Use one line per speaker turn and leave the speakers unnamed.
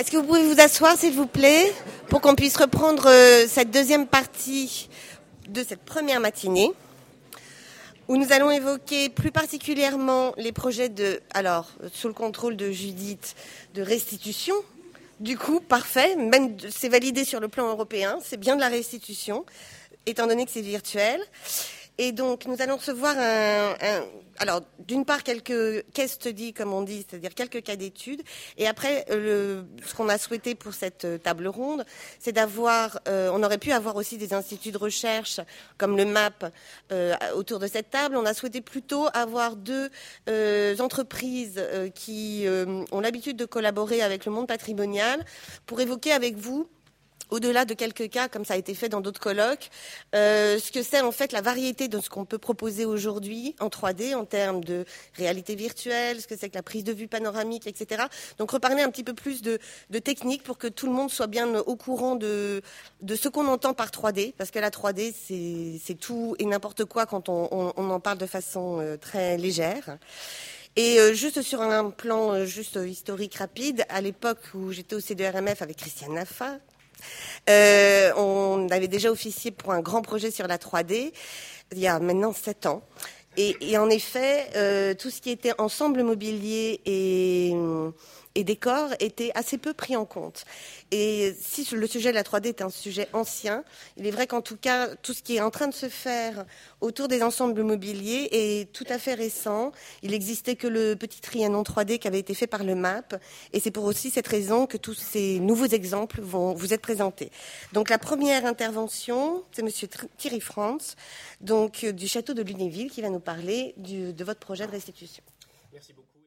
Est-ce que vous pouvez vous asseoir, s'il vous plaît, pour qu'on puisse reprendre euh, cette deuxième partie de cette première matinée, où nous allons évoquer plus particulièrement les projets de, alors, sous le contrôle de Judith, de restitution. Du coup, parfait, même c'est validé sur le plan européen, c'est bien de la restitution, étant donné que c'est virtuel. Et donc, nous allons recevoir un, alors d'une part quelques case studies, comme on dit, c'est-à-dire quelques cas d'études, et après ce qu'on a souhaité pour cette euh, table ronde, c'est d'avoir, euh, on aurait pu avoir aussi des instituts de recherche comme le MAP euh, autour de cette table. On a souhaité plutôt avoir deux entreprises qui ont l'habitude de collaborer avec le monde patrimonial pour évoquer avec vous au-delà de quelques cas, comme ça a été fait dans d'autres colloques, euh, ce que c'est en fait la variété de ce qu'on peut proposer aujourd'hui en 3D en termes de réalité virtuelle, ce que c'est que la prise de vue panoramique, etc. Donc reparler un petit peu plus de, de technique pour que tout le monde soit bien au courant de, de ce qu'on entend par 3D, parce que la 3D, c'est tout et n'importe quoi quand on, on, on, en parle de façon euh, très légère. Et euh, juste sur un plan euh, juste historique rapide, à l'époque où j'étais au C2RMF avec Christiane Naffa, euh, on avait déjà officié pour un grand projet sur la 3D il y a maintenant sept ans. Et, en effet, euh, tout ce qui était ensemble mobilier et et décors étaient assez peu pris en compte. Et si le sujet de la 3D est un sujet ancien, il est vrai qu'en tout cas, tout ce qui est en train de se faire autour des ensembles mobiliers est tout à fait récent. Il n'existait que le petit trianon 3D qui avait été fait par le MAP. Et c'est pour aussi cette raison que tous ces nouveaux exemples vont vous être présentés. Donc la première intervention, c'est Monsieur Thierry Franz, donc du château de Lunéville, qui va nous parler de votre projet de restitution.
Merci beaucoup.